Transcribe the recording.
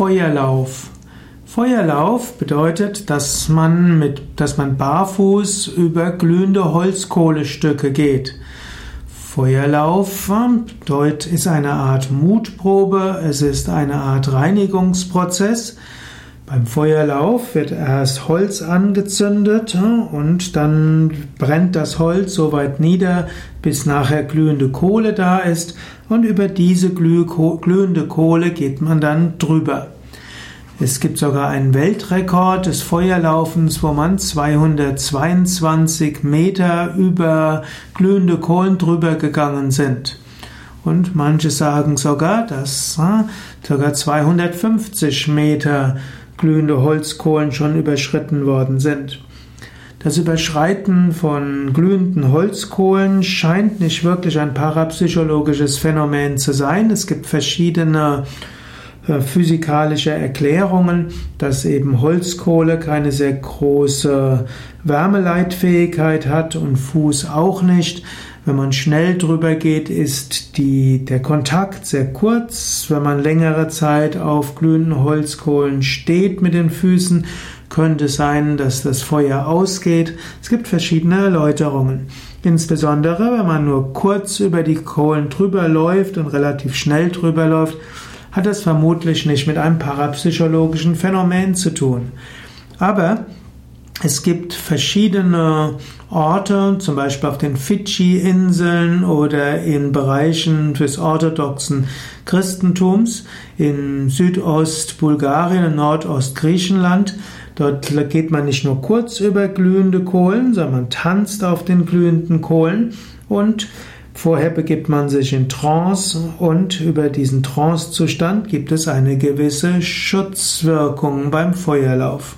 Feuerlauf. Feuerlauf bedeutet, dass man mit, dass man barfuß über glühende Holzkohlestücke geht. Feuerlauf dort ist eine Art Mutprobe, es ist eine Art Reinigungsprozess. Beim Feuerlauf wird erst Holz angezündet und dann brennt das Holz so weit nieder, bis nachher glühende Kohle da ist und über diese glühende Kohle geht man dann drüber. Es gibt sogar einen Weltrekord des Feuerlaufens, wo man 222 Meter über glühende Kohlen drüber gegangen sind. Und manche sagen sogar, dass sogar 250 Meter glühende Holzkohlen schon überschritten worden sind. Das Überschreiten von glühenden Holzkohlen scheint nicht wirklich ein parapsychologisches Phänomen zu sein. Es gibt verschiedene physikalische Erklärungen, dass eben Holzkohle keine sehr große Wärmeleitfähigkeit hat und Fuß auch nicht. Wenn man schnell drüber geht, ist die, der Kontakt sehr kurz. Wenn man längere Zeit auf glühenden Holzkohlen steht mit den Füßen, könnte sein, dass das Feuer ausgeht. Es gibt verschiedene Erläuterungen. Insbesondere, wenn man nur kurz über die Kohlen drüber läuft und relativ schnell drüber läuft, hat das vermutlich nicht mit einem parapsychologischen Phänomen zu tun. Aber es gibt verschiedene Orte, zum Beispiel auf den Fidschi-Inseln oder in Bereichen des orthodoxen Christentums in Südost-Bulgarien und Nordost-Griechenland. Dort geht man nicht nur kurz über glühende Kohlen, sondern man tanzt auf den glühenden Kohlen und vorher begibt man sich in Trance und über diesen Trancezustand gibt es eine gewisse Schutzwirkung beim Feuerlauf.